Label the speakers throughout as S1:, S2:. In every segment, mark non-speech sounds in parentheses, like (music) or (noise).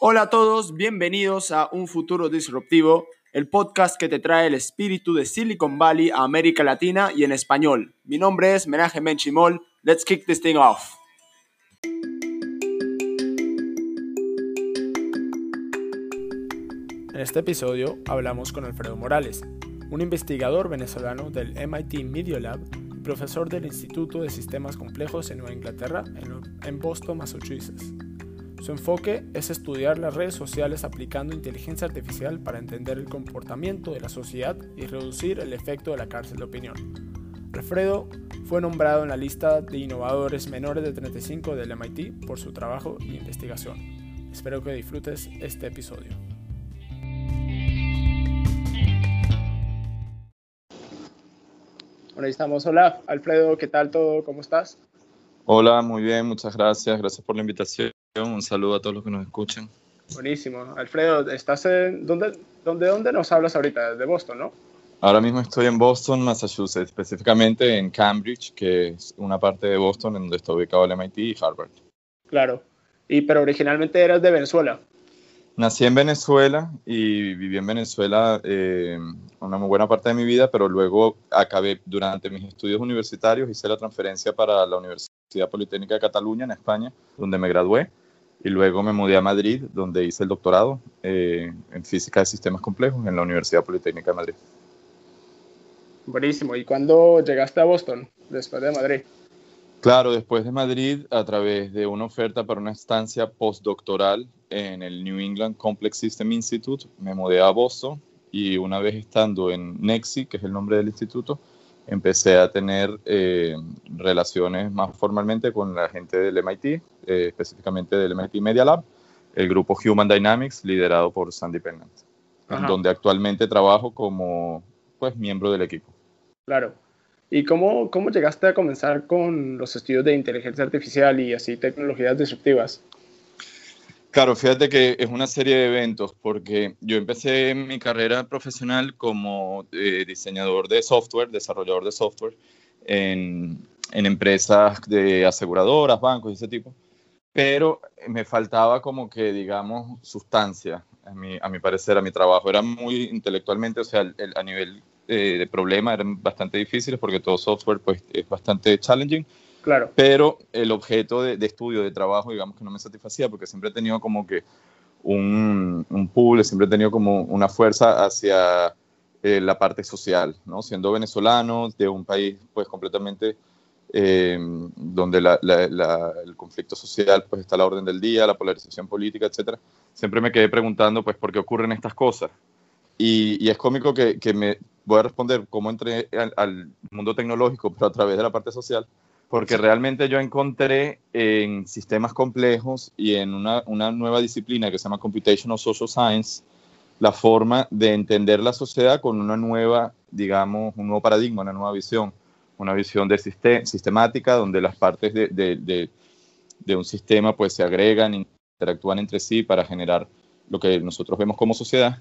S1: Hola a todos, bienvenidos a Un Futuro Disruptivo, el podcast que te trae el espíritu de Silicon Valley a América Latina y en español. Mi nombre es Menaje Menchimol. Let's kick this thing off. En este episodio hablamos con Alfredo Morales, un investigador venezolano del MIT Media Lab profesor del Instituto de Sistemas Complejos en Nueva Inglaterra, en Boston, Massachusetts. Su enfoque es estudiar las redes sociales aplicando inteligencia artificial para entender el comportamiento de la sociedad y reducir el efecto de la cárcel de opinión. Alfredo fue nombrado en la lista de innovadores menores de 35 del MIT por su trabajo y investigación. Espero que disfrutes este episodio. Bueno, ahí estamos. Hola, Alfredo, ¿qué tal todo? ¿Cómo estás?
S2: Hola, muy bien, muchas gracias. Gracias por la invitación. Un saludo a todos los que nos escuchan.
S1: Buenísimo. Alfredo, ¿estás en, ¿dónde, dónde, ¿dónde nos hablas ahorita? De Boston, ¿no?
S2: Ahora mismo estoy en Boston, Massachusetts, específicamente en Cambridge, que es una parte de Boston en donde está ubicado el MIT y Harvard.
S1: Claro. Y, pero originalmente eras de Venezuela.
S2: Nací en Venezuela y viví en Venezuela eh, una muy buena parte de mi vida, pero luego acabé durante mis estudios universitarios, hice la transferencia para la Universidad Politécnica de Cataluña en España, donde me gradué y luego me mudé a Madrid, donde hice el doctorado eh, en física de sistemas complejos en la Universidad Politécnica de Madrid.
S1: Buenísimo. ¿Y cuándo llegaste a Boston, después de Madrid?
S2: Claro, después de Madrid, a través de una oferta para una estancia postdoctoral en el New England Complex System Institute, me mudé a Boston y una vez estando en NEXI, que es el nombre del instituto, empecé a tener eh, relaciones más formalmente con la gente del MIT, eh, específicamente del MIT Media Lab, el grupo Human Dynamics, liderado por Sandy Pennant, donde actualmente trabajo como pues, miembro del equipo.
S1: Claro. ¿Y cómo, cómo llegaste a comenzar con los estudios de inteligencia artificial y así tecnologías disruptivas?
S2: Claro, fíjate que es una serie de eventos porque yo empecé mi carrera profesional como eh, diseñador de software, desarrollador de software en, en, empresas de aseguradoras, bancos y ese tipo, pero me faltaba como que, digamos, sustancia, a mi, a mi parecer, a mi trabajo. Era muy intelectualmente, o sea, a nivel eh, de problema eran bastante difíciles porque todo software pues, es bastante challenging
S1: Claro.
S2: Pero el objeto de, estudio, de trabajo, digamos que no me satisfacía porque siempre he tenido como que un, un pool, siempre he tenido como una fuerza hacia eh, la parte social, ¿no? Siendo venezolano, de un país pues completamente eh, donde el conflicto social pues está a la orden del día, la polarización política, etcétera, siempre me quedé preguntando pues por qué ocurren estas cosas. Y, es cómico que, que, me voy a responder cómo entré al, al, mundo tecnológico, pero a través de la parte social, porque realmente yo encontré en sistemas complejos y en una, una, nueva disciplina que se llama Computational Social Science la forma de entender la sociedad con una nueva, digamos, un nuevo paradigma, una nueva visión, una visión de sistemática donde las partes de, de, de, un sistema pues se agregan, interactúan entre sí para generar lo que nosotros vemos como sociedad.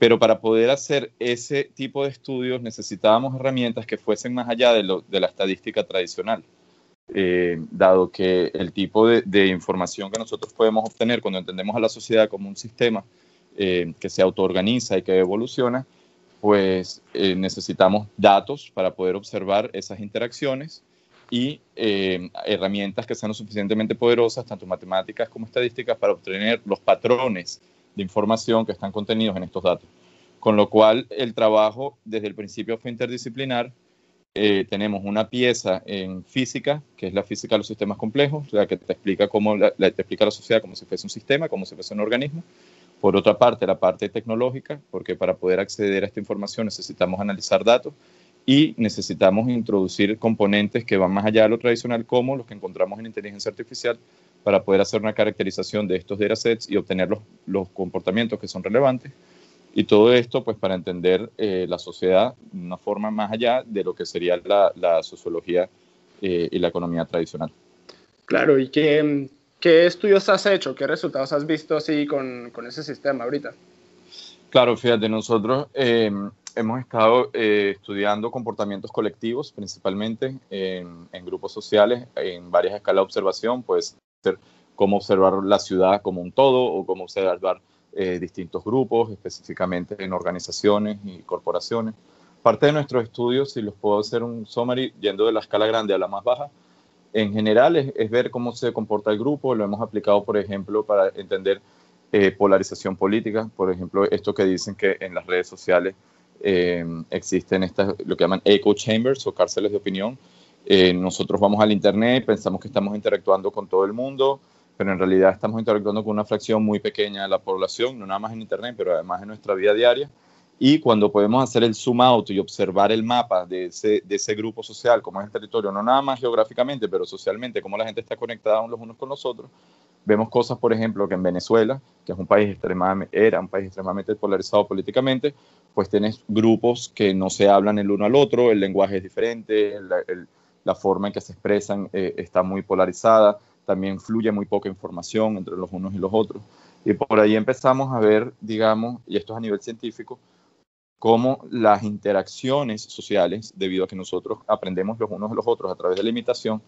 S2: Pero para poder hacer ese tipo de estudios necesitábamos herramientas que fuesen más allá de, lo, de la estadística tradicional. Eh, dado que el tipo de, información que nosotros podemos obtener cuando entendemos a la sociedad como un sistema eh, que se autoorganiza y que evoluciona, pues eh, necesitamos datos para poder observar esas interacciones y herramientas que sean lo suficientemente poderosas, tanto matemáticas como estadísticas, para obtener los patrones de información que están contenidos en estos datos. Con lo cual, el trabajo desde el principio fue interdisciplinar, eh, tenemos una pieza en física, que es la física de los sistemas complejos, la que te explica cómo la, te explica la sociedad como si fuese un sistema, como si fuese un organismo. Por otra parte, la parte tecnológica, porque para poder acceder a esta información necesitamos analizar datos y necesitamos introducir componentes que van más allá de lo tradicional, como los que encontramos en inteligencia artificial, para poder hacer una caracterización de estos datasets y obtener los, los comportamientos que son relevantes y todo esto, pues, para entender eh, la sociedad de una forma más allá de lo que sería la, sociología eh, y la economía tradicional.
S1: Claro, ¿y qué, qué, estudios has hecho? ¿Qué resultados has visto así con, con ese sistema ahorita?
S2: Claro, fíjate, nosotros, eh, hemos estado estudiando comportamientos colectivos, principalmente en, grupos sociales, en varias escalas de observación, puede ser cómo observar la ciudad como un todo o cómo observar eh, distintos grupos, específicamente en organizaciones y corporaciones. Parte de nuestros estudios, si los puedo hacer un summary, yendo de la escala grande a la más baja, en general es, ver cómo se comporta el grupo. Lo hemos aplicado, por ejemplo, para entender eh, polarización política. Por ejemplo, esto que dicen que en las redes sociales eh, existen estas, lo que llaman echo chambers o cárceles de opinión. Eh, nosotros vamos al Internet, pensamos que estamos interactuando con todo el mundo, pero en realidad estamos interactuando con una fracción muy pequeña de la población, no nada más en Internet, pero además en nuestra vida diaria. Y cuando podemos hacer el zoom out y observar el mapa de ese, de ese grupo social, como es el territorio, no nada más geográficamente, pero socialmente, cómo la gente está conectada los unos con los otros, vemos cosas, por ejemplo, que en Venezuela, que es un país extremadamente, era un país extremadamente polarizado políticamente, pues tienes grupos que no se hablan el uno al otro, el lenguaje es diferente, la forma en que se expresan eh, está muy polarizada, también fluye muy poca información entre los unos y los otros. Y por ahí empezamos a ver, digamos, y esto es a nivel científico, cómo las interacciones sociales, debido a que nosotros aprendemos los unos de los otros a través de la imitación,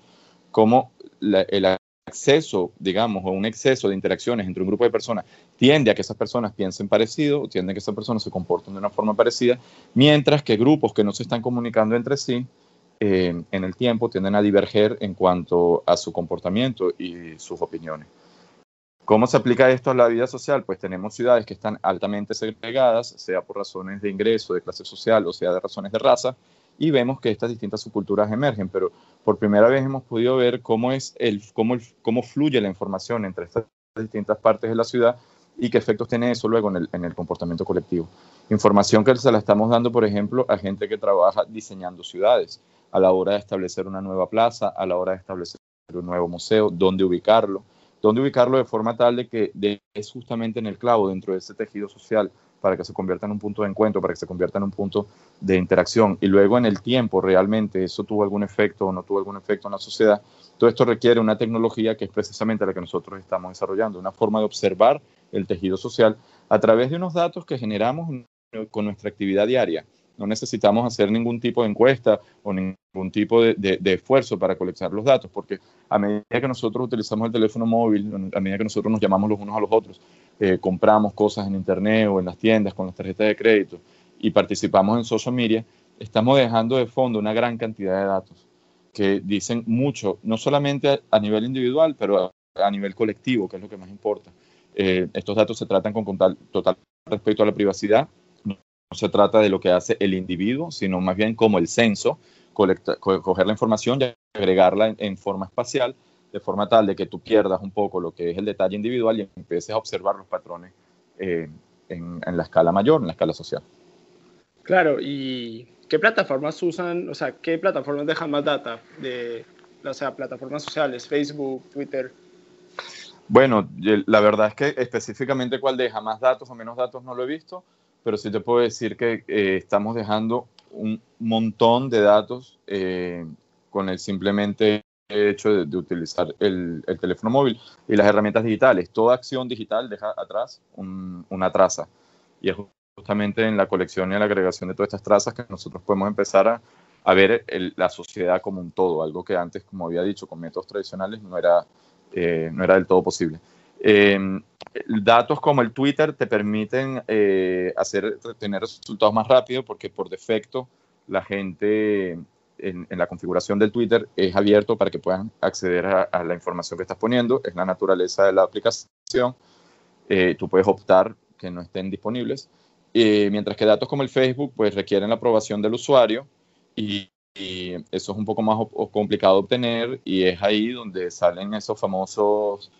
S2: cómo el acceso, digamos, o un exceso de interacciones entre un grupo de personas tiende a que esas personas piensen parecido, tiende a que esas personas se comporten de una forma parecida, mientras que grupos que no se están comunicando entre sí eh, en el tiempo tienden a diverger en cuanto a su comportamiento y sus opiniones. ¿Cómo se aplica esto a la vida social? Pues tenemos ciudades que están altamente segregadas, sea por razones de ingreso, de clase social, o sea de razones de raza, y vemos que estas distintas subculturas emergen, pero por primera vez hemos podido ver cómo, es el, cómo, cómo fluye la información entre estas distintas partes de la ciudad y qué efectos tiene eso luego en el, en el comportamiento colectivo. Información que se la estamos dando, por ejemplo, a gente que trabaja diseñando ciudades, a la hora de establecer una nueva plaza, a la hora de establecer un nuevo museo, dónde ubicarlo dónde ubicarlo de forma tal de que es justamente en el clavo dentro de ese tejido social para que se convierta en un punto de encuentro, para que se convierta en un punto de interacción. Y luego en el tiempo realmente eso tuvo algún efecto o no tuvo algún efecto en la sociedad. Todo esto requiere una tecnología que es precisamente la que nosotros estamos desarrollando, una forma de observar el tejido social a través de unos datos que generamos con nuestra actividad diaria. No necesitamos hacer ningún tipo de encuesta o ningún tipo de, esfuerzo para colectar los datos, porque a medida que nosotros utilizamos el teléfono móvil, a medida que nosotros nos llamamos los unos a los otros, eh, compramos cosas en Internet o en las tiendas con las tarjetas de crédito y participamos en social media, estamos dejando de fondo una gran cantidad de datos que dicen mucho, no solamente a, nivel individual, pero a, nivel colectivo, que es lo que más importa. Eh, estos datos se tratan con total, total respeto a la privacidad no se trata de lo que hace el individuo, sino más bien como el censo, coger la información y agregarla en, forma espacial, de forma tal de que tú pierdas un poco lo que es el detalle individual y empieces a observar los patrones eh, en, la escala mayor, en la escala social.
S1: Claro, ¿y qué plataformas usan, o sea, qué plataformas dejan más data? De, o sea, plataformas sociales, Facebook, Twitter.
S2: Bueno, la verdad es que específicamente cuál deja más datos o menos datos no lo he visto, pero sí te puedo decir que eh, estamos dejando un montón de datos eh, con el simplemente hecho de, utilizar el, teléfono móvil y las herramientas digitales. Toda acción digital deja atrás una traza y es justamente en la colección y en la agregación de todas estas trazas que nosotros podemos empezar a, a ver la sociedad como un todo, algo que antes, como había dicho, con métodos tradicionales no era, eh, no era del todo posible. Datos como el Twitter te permiten eh, hacer, tener resultados más rápido porque por defecto la gente en, la configuración del Twitter es abierto para que puedan acceder a, la información que estás poniendo. Es la naturaleza de la aplicación. Eh, tú puedes optar que no estén disponibles. Eh, mientras que datos como el Facebook pues requieren la aprobación del usuario y, y eso es un poco más complicado de obtener y es ahí donde salen esos famosos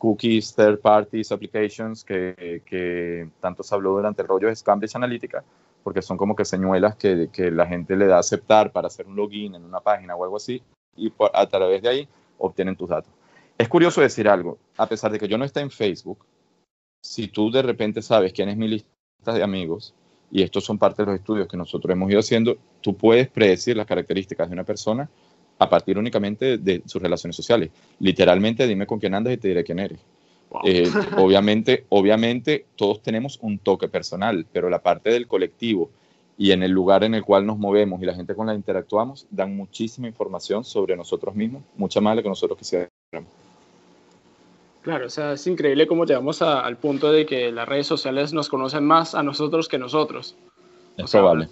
S2: cookies, third parties, applications, que, que, tanto se habló durante el rollo de Cambridge Analytica, porque son como que señuelas que, que, la gente le da a aceptar para hacer un login en una página o algo así, y a través de ahí obtienen tus datos. Es curioso decir algo, a pesar de que yo no esté en Facebook, si tú de repente sabes quién es mi lista de amigos, y estos son parte de los estudios que nosotros hemos ido haciendo, tú puedes predecir las características de una persona a partir únicamente de sus relaciones sociales. Literalmente, dime con quién andas y te diré quién eres. Eh, (laughs) obviamente, obviamente, todos tenemos un toque personal, pero la parte del colectivo y en el lugar en el cual nos movemos y la gente con la que interactuamos dan muchísima información sobre nosotros mismos, mucha más de lo que nosotros quisiéramos.
S1: Claro, o sea, es increíble cómo llegamos al punto de que las redes sociales nos conocen más a nosotros que nosotros.
S2: Es probable.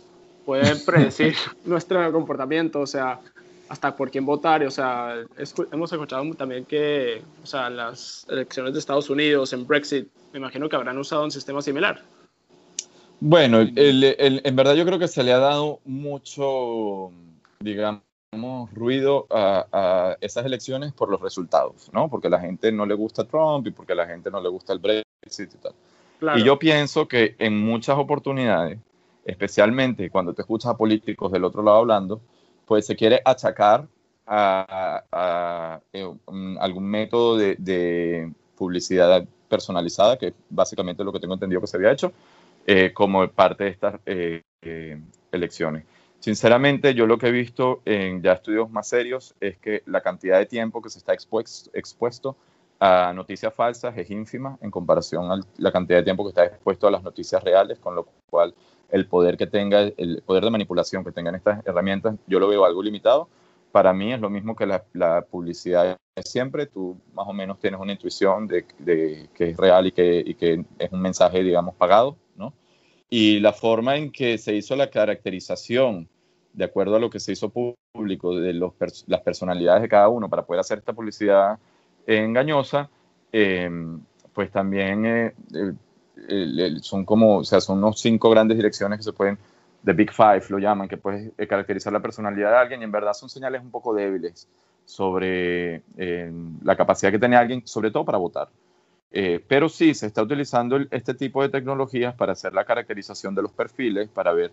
S1: Pueden predecir (laughs) nuestro comportamiento, o sea, hasta por quién votar. O sea, hemos escuchado también que, o sea, las elecciones de Estados Unidos en Brexit, me imagino que habrán usado un sistema similar.
S2: Bueno, en verdad yo creo que se le ha dado mucho, digamos, ruido a, esas elecciones por los resultados, ¿no? Porque a la gente no le gusta Trump y porque a la gente no le gusta el Brexit y tal. Y yo pienso que en muchas oportunidades, especialmente cuando te escuchas a políticos del otro lado hablando, pues se quiere achacar a, eh, algún método de, publicidad personalizada, que básicamente lo que tengo entendido que se había hecho, eh, como parte de estas eh, elecciones. Sinceramente, yo lo que he visto en ya estudios más serios es que la cantidad de tiempo que se está expuesto a noticias falsas es ínfima en comparación a la cantidad de tiempo que está expuesto a las noticias reales, con lo cual el poder que tenga, el poder de manipulación que tengan estas herramientas, yo lo veo algo limitado. Para mí es lo mismo que la, publicidad siempre, tú más o menos tienes una intuición de, que es real y que, es un mensaje, digamos, pagado, ¿no? y la forma en que se hizo la caracterización, de acuerdo a lo que se hizo público, de los las personalidades de cada uno para poder hacer esta publicidad engañosa, em, pues también eh, son como, o sea, son unos cinco grandes direcciones que se pueden, de Big Five lo llaman, que puede eh, caracterizar la personalidad de alguien y en verdad son señales un poco débiles sobre em, la capacidad que tiene alguien, sobre todo para votar. Eh, pero sí, se está utilizando este tipo de tecnologías para hacer la caracterización de los perfiles, para ver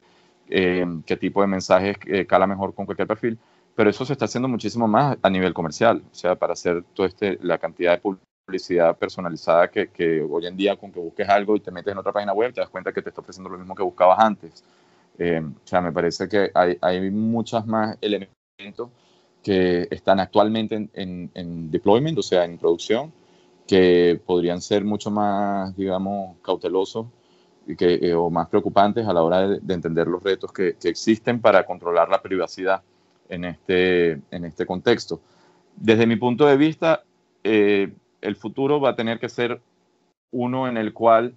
S2: eh, qué tipo de mensajes eh, cala mejor con cualquier perfil. Pero eso se está haciendo muchísimo más a nivel comercial, o sea, para hacer toda este, la cantidad de publicidad personalizada que, hoy en día con que busques algo y te metes en otra página web, te das cuenta que te está ofreciendo lo mismo que buscabas antes. o sea, me parece que hay, hay muchos más elementos que están actualmente en, en deployment, o sea, en producción, que podrían ser mucho más, digamos, cautelosos y que, eh, o más preocupantes a la hora de, entender los retos que, existen para controlar la privacidad en este, en este contexto. Desde mi punto de vista, eh, el futuro va a tener que ser uno en el cual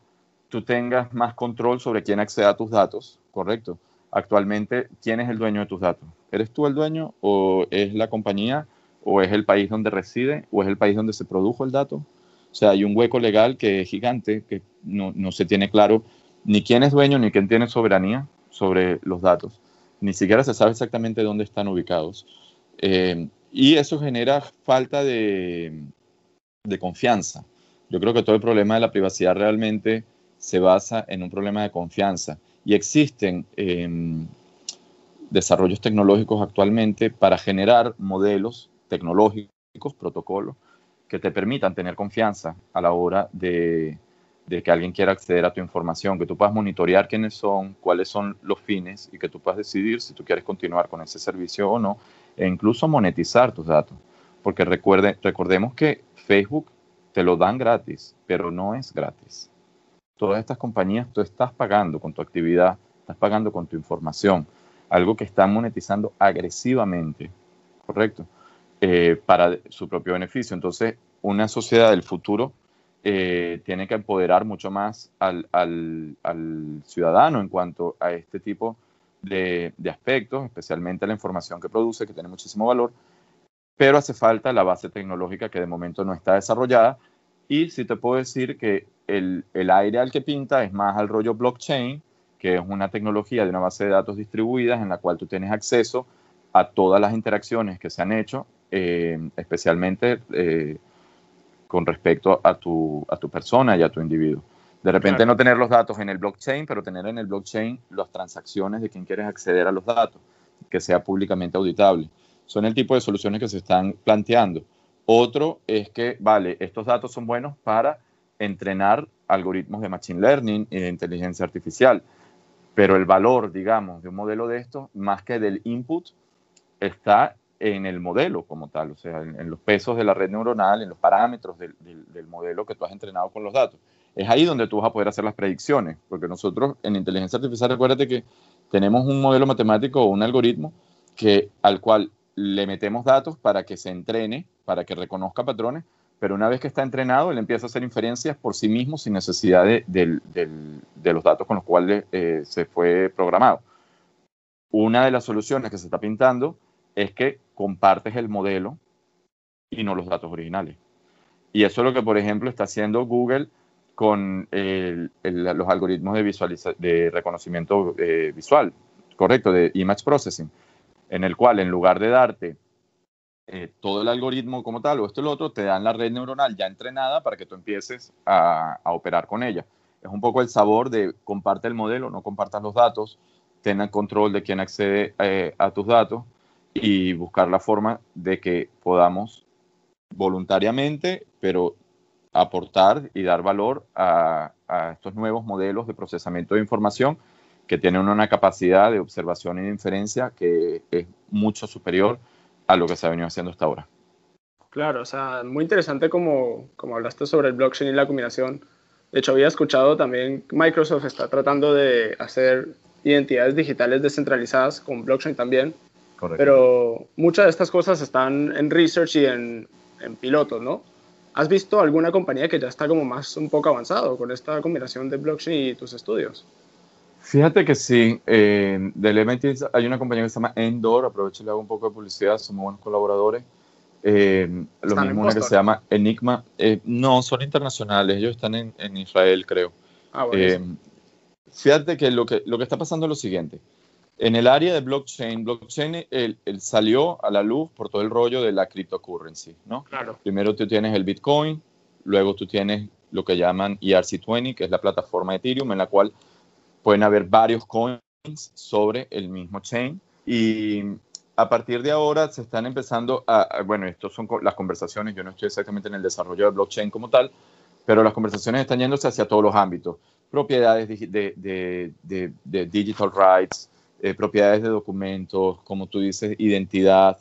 S2: tú tengas más control sobre quién accede a tus datos, ¿correcto? Actualmente, ¿quién es el dueño de tus datos? ¿Eres tú el dueño o es la compañía o es el país donde reside o es el país donde se produjo el dato? O sea, hay un hueco legal que es gigante, que no, no se tiene claro ni quién es dueño ni quién tiene soberanía sobre los datos. Ni siquiera se sabe exactamente dónde están ubicados. Eh, y eso genera falta de, de confianza. Yo creo que todo el problema de la privacidad realmente se basa en un problema de confianza. Y existen em, desarrollos tecnológicos actualmente para generar modelos tecnológicos, protocolos, que te permitan tener confianza a la hora de, que alguien quiera acceder a tu información, que tú puedas monitorear quiénes son, cuáles son los fines y que tú puedas decidir si tú quieres continuar con ese servicio o no, e incluso monetizar tus datos. Porque recuerde, recordemos que Facebook te lo dan gratis, pero no es gratis. Todas estas compañías tú estás pagando con tu actividad, estás pagando con tu información, algo que están monetizando agresivamente, ¿correcto? Eh, para su propio beneficio. Entonces, una sociedad del futuro eh, tiene que empoderar mucho más al, ciudadano en cuanto a este tipo de, aspectos, especialmente la información que produce, que tiene muchísimo valor, pero hace falta la base tecnológica que de momento no está desarrollada. Y si te puedo decir que el, el aire al que pinta es más al rollo blockchain, que es una tecnología de una base de datos distribuidas en la cual tú tienes acceso a todas las interacciones que se han hecho eh, especialmente eh, con respecto a tu, a tu persona y a tu individuo. De repente no tener los datos en el blockchain, pero tener en el blockchain las transacciones de quien quieres acceder a los datos, que sea públicamente auditable. Son el tipo de soluciones que se están planteando. Otro es que, vale, estos datos son buenos para entrenar algoritmos de machine learning y de inteligencia artificial, pero el valor, digamos, de un modelo de estos, más que del input, está en el modelo como tal, o sea, en, los pesos de la red neuronal, en los parámetros del, modelo que tú has entrenado con los datos. Es ahí donde tú vas a poder hacer las predicciones, porque nosotros en inteligencia artificial, recuérdate que tenemos un modelo matemático o un algoritmo que, al cual le metemos datos para que se entrene, para que reconozca patrones, pero una vez que está entrenado, él empieza a hacer inferencias por sí mismo sin necesidad de, los datos con los cuales eh, se fue programado. Una de las soluciones que se está pintando es que compartes el modelo y no los datos originales. Y eso es lo que, por ejemplo, está haciendo Google con los algoritmos de, de reconocimiento eh, visual, correcto, de image processing, en el cual en lugar de darte eh, todo el algoritmo como tal o esto y lo otro, te dan la red neuronal ya entrenada para que tú empieces a, operar con ella. Es un poco el sabor de comparte el modelo, no compartas los datos, ten control de quién accede eh, a tus datos y buscar la forma de que podamos voluntariamente, pero aportar y dar valor a, estos nuevos modelos de procesamiento de información que tienen una capacidad de observación y de inferencia que es mucho superior a lo que se ha venido haciendo hasta ahora.
S1: Claro, o sea, muy interesante como, como hablaste sobre el blockchain y la combinación. De hecho, había escuchado también Microsoft está tratando de hacer identidades digitales descentralizadas con blockchain también. Correcto. Pero muchas de estas cosas están en research y en, en pilotos, ¿no? ¿Has visto alguna compañía que ya está como más un poco avanzado con esta combinación de blockchain y tus estudios?
S2: Fíjate que sí, eh, del MIT hay una compañía que se llama Endor, aprovecho y le hago un poco de publicidad, somos buenos colaboradores. Eh, lo mismo una que se llama Enigma. Eh, no, son internacionales, ellos están en, en Israel, creo. Ah, eh, fíjate que lo, que lo que está pasando es lo siguiente. En el área de blockchain, blockchain el, salió a la luz por todo el rollo de la cryptocurrency, ¿no?
S1: Claro.
S2: Primero tú tienes el Bitcoin, luego tú tienes lo que llaman ERC20, que es la plataforma de Ethereum, en la cual pueden haber varios coins sobre el mismo chain. Y a partir de ahora se están empezando a, bueno, estas son las conversaciones, yo no estoy exactamente en el desarrollo de blockchain como tal, pero las conversaciones están yéndose hacia todos los ámbitos. Propiedades de, de, digital rights, eh, propiedades de documentos, como tú dices, identidad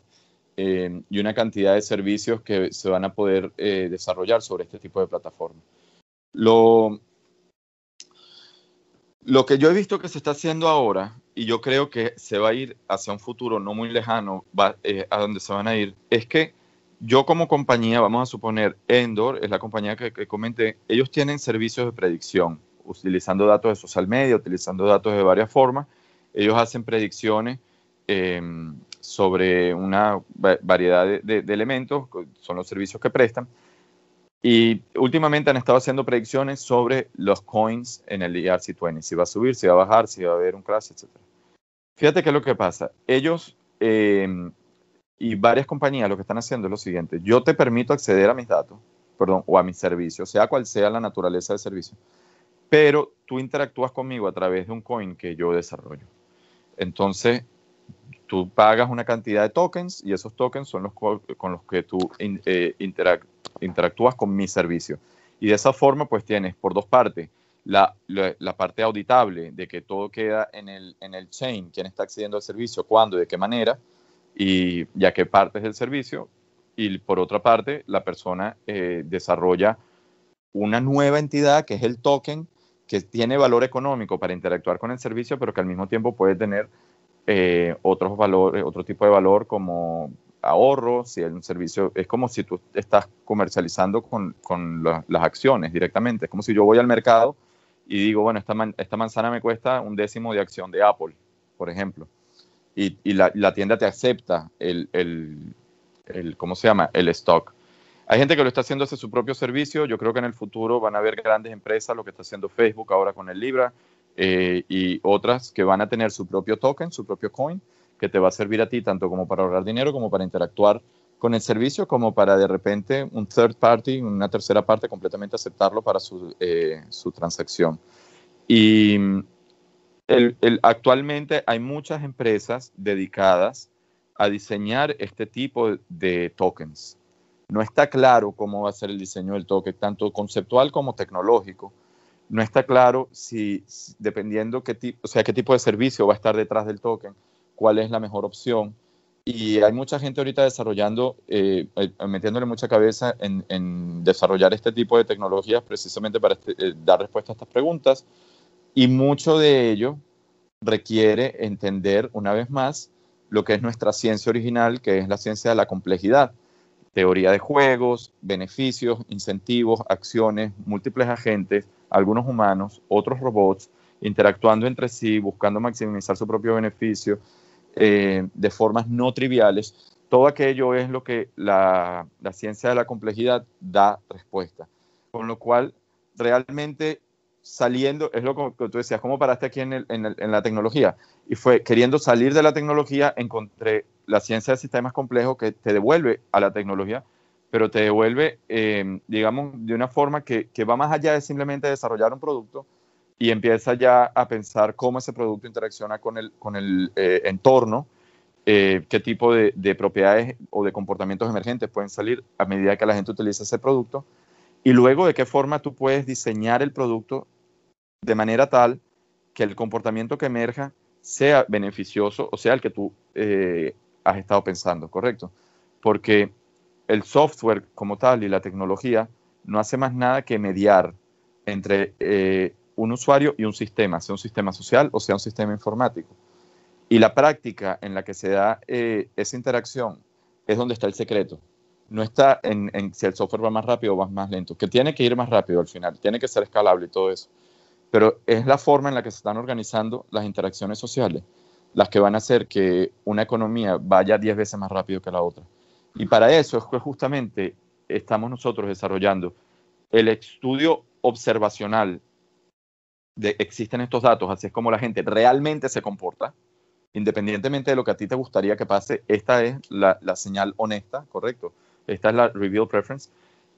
S2: eh, y una cantidad de servicios que se van a poder eh, desarrollar sobre este tipo de plataformas. Lo, lo que yo he visto que se está haciendo ahora, y yo creo que se va a ir hacia un futuro no muy lejano, a donde se van a ir, es que yo como compañía, vamos a suponer, Endor es la compañía que, comenté, ellos tienen servicios de predicción, utilizando datos de social media, utilizando datos de varias formas, ellos hacen predicciones em, sobre una variedad de, elementos, son los servicios que prestan. Y últimamente han estado haciendo predicciones sobre los coins en el ERC20, si va a subir, si va a bajar, si va a haber un crash, etc. Fíjate qué es lo que pasa. Ellos em, y varias compañías lo que están haciendo es lo siguiente. Yo te permito acceder a mis datos, perdón, o a mis servicios, sea cual sea la naturaleza del servicio, pero tú interactúas conmigo a través de un coin que yo desarrollo. Entonces, tú pagas una cantidad de tokens y esos tokens son los con los que tú eh, interactúas con mi servicio. Y de esa forma, pues tienes por dos partes. La, parte auditable de que todo queda en el, en el chain, quién está accediendo al servicio, cuándo y de qué manera, y ya que partes del servicio. Y por otra parte, la persona eh, desarrolla una nueva entidad que es el token que tiene valor económico para interactuar con el servicio, pero que al mismo tiempo puede tener eh, otros valores, otro tipo de valor como ahorro, si el servicio es como si tú estás comercializando con, con las acciones directamente. Es como si yo voy al mercado y digo, bueno, esta, esta manzana me cuesta un décimo de acción de Apple, por ejemplo. Y, y la, la, tienda te acepta el, el, el, ¿cómo se llama? El stock. Hay gente que lo está haciendo hacia su propio servicio. Yo creo que en el futuro van a haber grandes empresas, lo que está haciendo Facebook ahora con el Libra, eh, y otras que van a tener su propio token, su propio coin, que te va a servir a ti tanto como para ahorrar dinero, como para interactuar con el servicio, como para de repente un third party, una tercera parte, completamente aceptarlo para su, eh, su transacción. Y actualmente hay muchas empresas dedicadas a diseñar este tipo de tokens no está claro cómo va a ser el diseño del token, tanto conceptual como tecnológico. No está claro si, dependiendo qué, tipo, o sea, qué tipo de servicio va a estar detrás del token, cuál es la mejor opción. Y hay mucha gente ahorita desarrollando, eh, eh, metiéndole mucha cabeza en, desarrollar este tipo de tecnologías precisamente para este, eh, dar respuesta a estas preguntas. Y mucho de ello requiere entender una vez más lo que es nuestra ciencia original, que es la ciencia de la complejidad. Teoría de juegos, beneficios, incentivos, acciones, múltiples agentes, algunos humanos, otros robots, interactuando entre sí, buscando maximizar su propio beneficio eh, de formas no triviales. Todo aquello es lo que la, la ciencia de la complejidad da respuesta. Con lo cual, realmente saliendo, es lo que tú decías, ¿cómo paraste aquí en, la tecnología? Y fue queriendo salir de la tecnología, encontré la ciencia de sistemas complejos que te devuelve a la tecnología, pero te devuelve, em, digamos, de una forma que, va más allá de simplemente desarrollar un producto y empieza ya a pensar cómo ese producto interacciona con el, con el eh, entorno, eh, qué tipo de, de propiedades o de comportamientos emergentes pueden salir a medida que la gente utiliza ese producto y luego de qué forma tú puedes diseñar el producto de manera tal que el comportamiento que emerja sea beneficioso o sea el que tú eh, has estado pensando, ¿correcto? Porque el software como tal y la tecnología no hace más nada que mediar entre eh, un usuario y un sistema, sea un sistema social o sea un sistema informático. Y la práctica en la que se da eh, esa interacción es donde está el secreto. No está en, si el software va más rápido o va más lento, que tiene que ir más rápido al final, tiene que ser escalable y todo eso pero es la forma en la que se están organizando las interacciones sociales las que van a hacer que una economía vaya 10 veces más rápido que la otra. Y para eso es que justamente estamos nosotros desarrollando el estudio observacional de existen estos datos, así es como la gente realmente se comporta, independientemente de lo que a ti te gustaría que pase, esta es la, la señal honesta, correcto, esta es la reveal preference,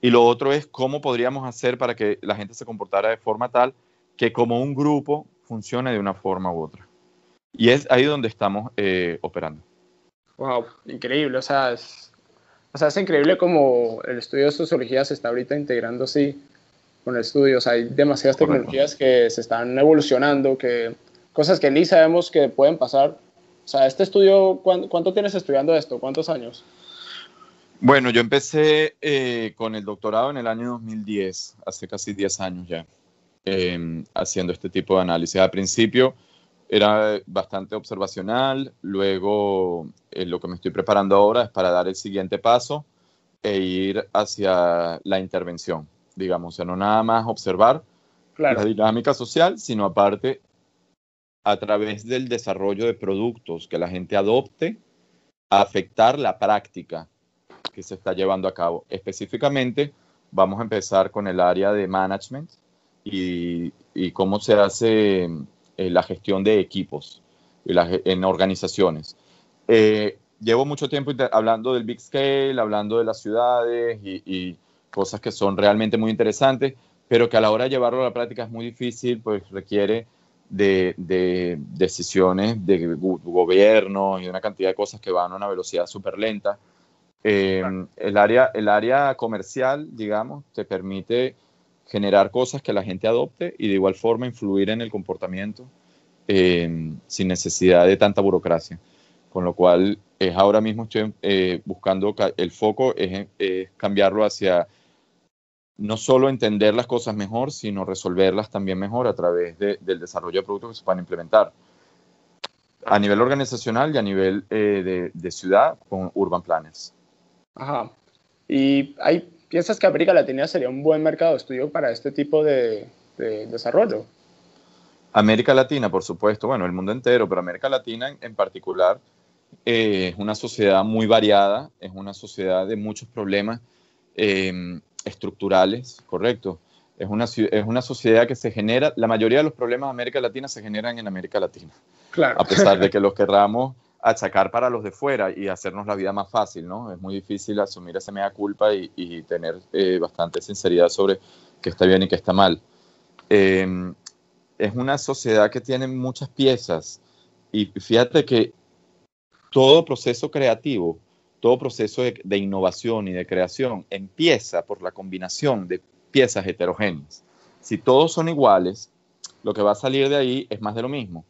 S2: y lo otro es cómo podríamos hacer para que la gente se comportara de forma tal que como un grupo funcione de una forma u otra. Y es ahí donde estamos eh, operando.
S1: Wow, increíble. O sea, o sea, es increíble como el estudio de sociología se está ahorita integrando así con el estudio. O sea, hay demasiadas tecnologías que se están evolucionando, que cosas que ni sabemos que pueden pasar. O sea, este estudio, ¿cuánto, tienes estudiando esto? ¿Cuántos años?
S2: Bueno, yo empecé eh, con el doctorado en el año 2010, hace casi 10 años ya. Em, haciendo este tipo de análisis. Al principio era bastante observacional, luego eh, lo que me estoy preparando ahora es para dar el siguiente paso e ir hacia la intervención, digamos, o sea, no nada más observar la dinámica social, sino aparte a través del desarrollo de productos que la gente adopte, afectar la práctica que se está llevando a cabo. Específicamente, vamos a empezar con el área de management, y, cómo se hace eh, la gestión de equipos en organizaciones. Eh, llevo mucho tiempo hablando del big scale, hablando de las ciudades y, cosas que son realmente muy interesantes, pero que a la hora de llevarlo a la práctica es muy difícil, pues requiere de, decisiones de gobierno y una cantidad de cosas que van a una velocidad súper lenta. Eh, el, área, el área comercial, digamos, te permite generar cosas que la gente adopte y de igual forma influir en el comportamiento eh, sin necesidad de tanta burocracia. Con lo cual, es ahora mismo estoy eh, buscando el foco es, cambiarlo hacia no solo entender las cosas mejor, sino resolverlas también mejor a través del desarrollo de productos que se puedan implementar a nivel organizacional y a nivel eh, de, de, ciudad con urban planners.
S1: Ajá. Y hay ¿Piensas que América Latina sería un buen mercado de estudio para este tipo de, desarrollo?
S2: América Latina, por supuesto, bueno, el mundo entero, pero América Latina en, particular eh, es una sociedad muy variada, es una sociedad de muchos problemas eh, estructurales, correcto. Es una, es una sociedad que se genera, la mayoría de los problemas de América Latina se generan en América Latina.
S1: Claro.
S2: A pesar de (laughs) que los querramos achacar para los de fuera y hacernos la vida más fácil, ¿no? Es muy difícil asumir esa mea culpa y, tener eh, bastante sinceridad sobre qué está bien y qué está mal. Em, es una sociedad que tiene muchas piezas y fíjate que todo proceso creativo, todo proceso de, innovación y de creación empieza por la combinación de piezas heterogéneas. Si todos son iguales, lo que va a salir de ahí es más de lo mismo.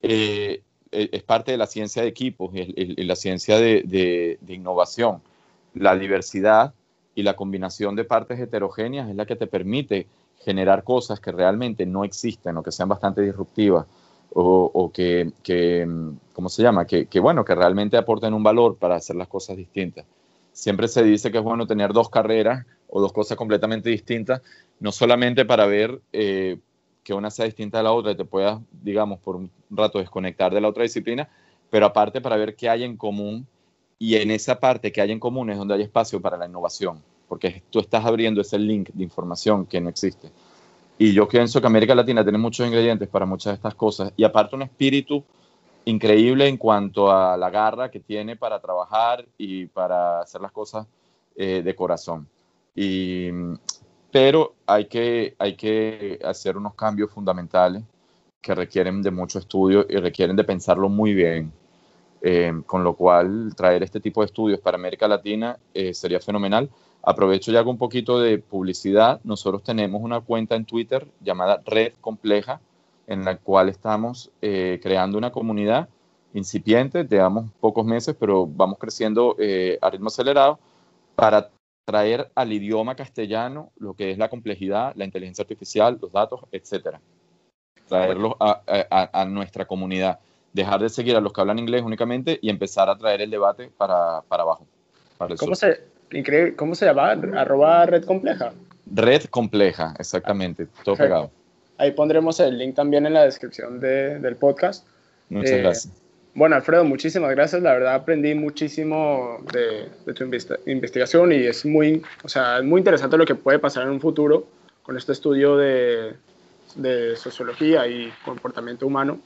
S2: Eh, es parte de la ciencia de equipos y, la ciencia de, innovación. La diversidad y la combinación de partes heterogéneas es la que te permite generar cosas que realmente no existen o que sean bastante disruptivas. o, que, ¿cómo se llama? Que, que, bueno, que realmente aporten un valor para hacer las cosas distintas. Siempre se dice que es bueno tener dos carreras o dos cosas completamente distintas, no solamente para ver eh, que una sea distinta de la otra y te puedas, digamos, por un rato desconectar de la otra disciplina, pero aparte para ver qué hay en común y en esa parte que hay en común es donde hay espacio para la innovación, porque tú estás abriendo ese link de información que no existe. Y yo pienso que América Latina tiene muchos ingredientes para muchas de estas cosas y aparte un espíritu increíble en cuanto a la garra que tiene para trabajar y para hacer las cosas eh, de corazón. Y, pero hay que, hay que hacer unos cambios fundamentales que requieren de mucho estudio y requieren de pensarlo muy bien. Eh, con lo cual, traer este tipo de estudios para América Latina eh, sería fenomenal. Aprovecho y hago un poquito de publicidad. Nosotros tenemos una cuenta en Twitter llamada Red Compleja, en la cual estamos eh, creando una comunidad incipiente, llevamos pocos meses, pero vamos creciendo a ritmo acelerado para traer al idioma castellano lo que es la complejidad, la inteligencia artificial, los datos, etcétera. Traerlos a, nuestra comunidad. Dejar de seguir a los que hablan inglés únicamente y empezar a traer el debate para, abajo.
S1: ¿Cómo, se, ¿Cómo se llama? ¿Arroba red compleja?
S2: Red compleja, exactamente. Todo pegado.
S1: Ahí pondremos el link también en la descripción del podcast.
S2: Muchas eh, gracias.
S1: Bueno, Alfredo, muchísimas gracias. La verdad aprendí muchísimo de, tu investigación y es muy, o sea, muy interesante lo que puede pasar en un futuro con este estudio de, sociología y comportamiento humano.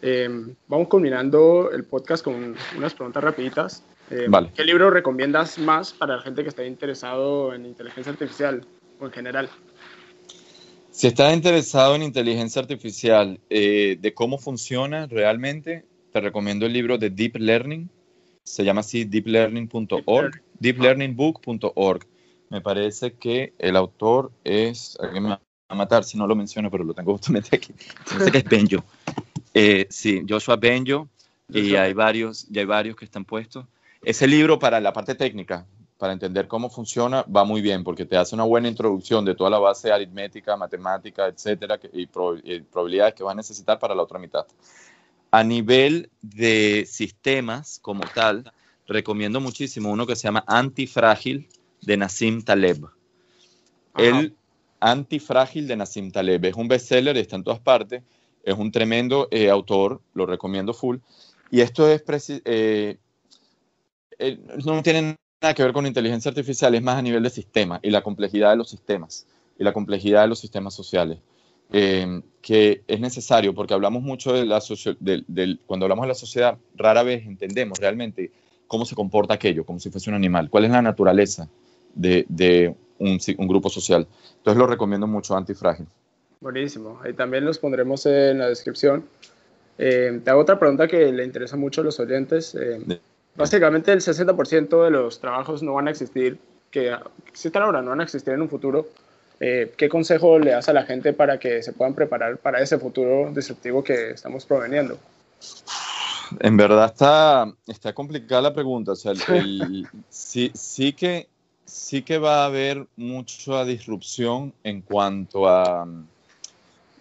S1: Em, vamos culminando el podcast con unas preguntas rapiditas. Em, ¿Qué libro recomiendas más para la gente que está interesado en inteligencia artificial o en general?
S2: Si estás interesado en inteligencia artificial, eh, de cómo funciona realmente, te recomiendo el libro de Deep Learning. Se llama así deeplearning.org, deeplearningbook.org. Me parece que el autor es, alguien me va a matar si no lo menciono, pero lo tengo (laughs) justamente aquí. Parece que es Benjo. Eh, sí, Joshua Benjo, y hay, varios, y hay varios que están puestos. Ese libro para la parte técnica, para entender cómo funciona, va muy bien porque te hace una buena introducción de toda la base aritmética, matemática, etcétera, y, y probabilidades que vas a necesitar para la otra mitad. A nivel de sistemas como tal, recomiendo muchísimo uno que se llama Antifrágil de Nassim Taleb. El Antifrágil de Nassim Taleb es un bestseller, está en todas partes, es un tremendo eh, autor, lo recomiendo full. Y esto es eh, eh, no tiene nada que ver con inteligencia artificial, es más a nivel de sistema y la complejidad de los sistemas y la complejidad de los sistemas sociales. Eh, que es necesario, porque hablamos mucho de la cuando hablamos de la sociedad, rara vez entendemos realmente cómo se comporta aquello, como si fuese un animal, cuál es la naturaleza de, un, grupo social. Entonces lo recomiendo mucho, Antifrágil.
S1: Buenísimo, ahí también los pondremos en la descripción. Eh, te hago otra pregunta que le interesa mucho a los oyentes. Eh, básicamente el 60% de los trabajos no van a existir, que existen ahora, no van a existir en un futuro eh, ¿qué consejo le das a la gente para que se puedan preparar para ese futuro disruptivo que estamos proveniendo?
S2: En verdad está, está complicada la pregunta. O sea, (laughs) sí, sí, que, sí que va a haber mucha disrupción en cuanto a mm,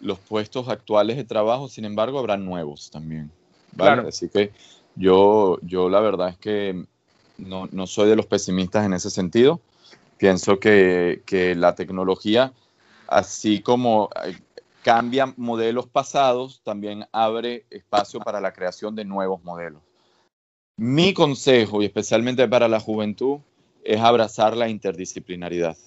S2: los puestos actuales de trabajo, sin embargo, habrá nuevos también. ¿vale? Así que yo, yo la verdad es que no, no soy de los pesimistas en ese sentido. Pienso que, la tecnología, así como eh, cambia modelos pasados, también abre espacio para la creación de nuevos modelos. Mi consejo, y especialmente para la juventud, es abrazar la interdisciplinaridad.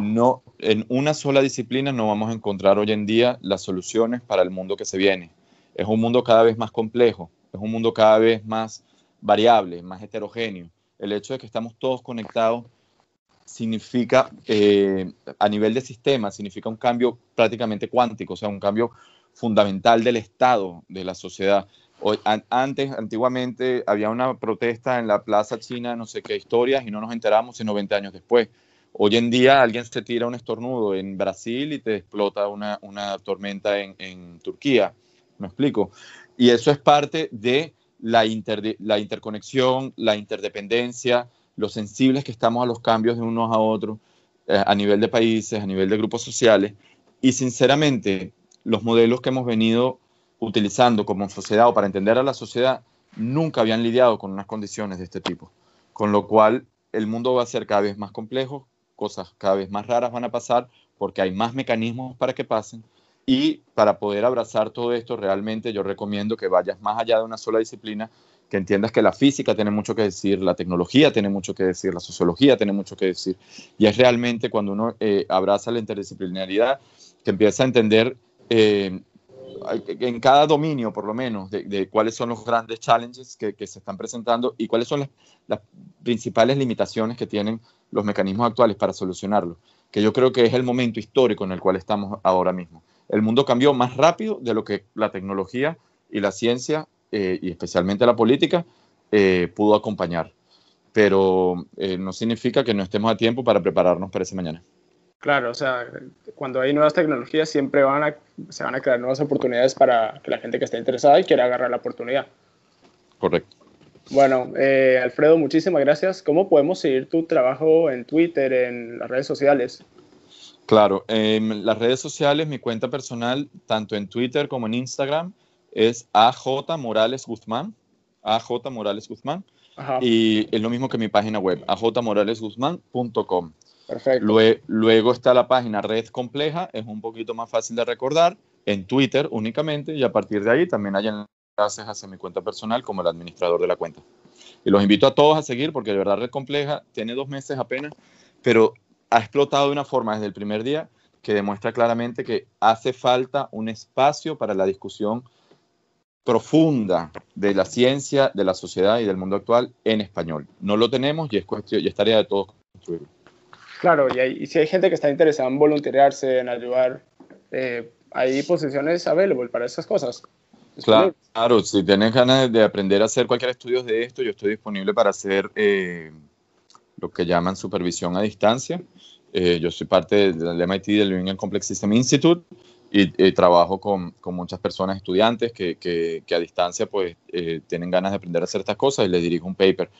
S2: No, en una sola disciplina no vamos a encontrar hoy en día las soluciones para el mundo que se viene. Es un mundo cada vez más complejo, es un mundo cada vez más variable, más heterogéneo el hecho de que estamos todos conectados significa, eh, a nivel de sistema, significa un cambio prácticamente cuántico, o sea, un cambio fundamental del estado de la sociedad. antes, antiguamente, había una protesta en la plaza china, no sé qué historias, y no nos enteramos sino 20 años después. Hoy en día alguien se tira un estornudo en Brasil y te explota una, tormenta en, en Turquía. ¿Me explico? Y eso es parte de la, interconexión, la interdependencia, lo sensibles que estamos a los cambios de unos a otros, eh, a nivel de países, a nivel de grupos sociales. Y sinceramente, los modelos que hemos venido utilizando como sociedad o para entender a la sociedad nunca habían lidiado con unas condiciones de este tipo. Con lo cual el mundo va a ser cada vez más complejo, cosas cada vez más raras van a pasar porque hay más mecanismos para que pasen. Y para poder abrazar todo esto, realmente yo recomiendo que vayas más allá de una sola disciplina, que entiendas que la física tiene mucho que decir, la tecnología tiene mucho que decir, la sociología tiene mucho que decir. Y es realmente cuando uno eh, abraza la interdisciplinaridad que empieza a entender eh, en cada dominio, por lo menos, de, cuáles son los grandes challenges que, se están presentando y cuáles son las, las, principales limitaciones que tienen los mecanismos actuales para solucionarlo, que yo creo que es el momento histórico en el cual estamos ahora mismo. El mundo cambió más rápido de lo que la tecnología y la ciencia, eh, y especialmente la política, eh, pudo acompañar. Pero eh, no significa que no estemos a tiempo para prepararnos para ese mañana.
S1: Claro, o sea, cuando hay nuevas tecnologías siempre van a, se van a crear nuevas oportunidades para que la gente que esté interesada y quiera agarrar la oportunidad.
S2: Correcto.
S1: Bueno, eh, Alfredo, muchísimas gracias. ¿Cómo podemos seguir tu trabajo en Twitter, en las redes sociales?
S2: Claro, en las redes sociales, mi cuenta personal, tanto en Twitter como en Instagram, es AJ Morales Guzmán. AJ Morales Guzmán. Y es lo mismo que mi página web, ajmoralesguzmán.com.
S1: Perfecto.
S2: Luego, está la página Red Compleja, es un poquito más fácil de recordar, en Twitter únicamente, y a partir de ahí también hay enlaces hacia mi cuenta personal como el administrador de la cuenta. Y los invito a todos a seguir porque de verdad Red Compleja tiene dos meses apenas, pero ha explotado de una forma desde el primer día que demuestra claramente que hace falta un espacio para la discusión profunda de la ciencia, de la sociedad y del mundo actual en español. No lo tenemos y es, cuestión, y es tarea de todos construirlo.
S1: Claro, y, si hay gente que está interesada en voluntariarse, en ayudar, eh, hay posiciones available para esas cosas.
S2: Claro, claro, si tienes ganas de aprender a hacer cualquier estudio de esto, yo estoy disponible para hacer eh, lo que llaman supervisión a distancia. Eh, yo soy parte del MIT, del New Complex System Institute, y, trabajo con, con, muchas personas, estudiantes, que, que, que a distancia pues tienen ganas de aprender a hacer estas cosas y les dirijo un paper.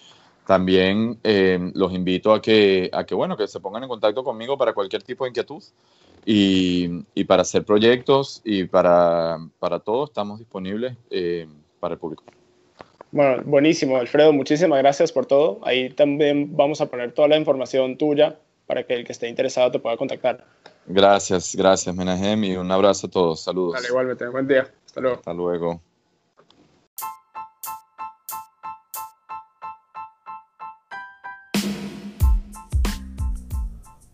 S2: También eh, los invito a que, a que, bueno, que se pongan en contacto conmigo para cualquier tipo de inquietud y, y para hacer proyectos y para, para todo estamos disponibles eh, para el público.
S1: Bueno, buenísimo, Alfredo, muchísimas gracias por todo. Ahí también vamos a poner toda la información tuya para que el que esté interesado te pueda contactar.
S2: Gracias, gracias, Menahem, y un abrazo a todos. Saludos.
S1: Dale, igualmente, buen día. Hasta luego.
S2: Hasta luego.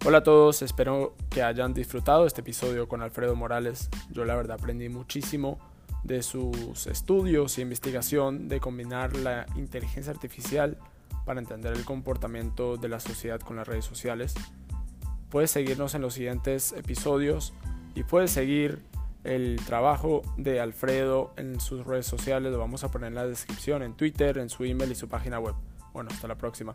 S1: Hola a todos, espero que hayan disfrutado este episodio con Alfredo Morales. Yo la verdad aprendí muchísimo de sus estudios y investigación de combinar la inteligencia artificial para entender el comportamiento de la sociedad con las redes sociales. Puedes seguirnos en los siguientes episodios y puedes seguir el trabajo de Alfredo en sus redes sociales. Lo vamos a poner en la descripción, en Twitter, en su email y su página web. Bueno, hasta la próxima.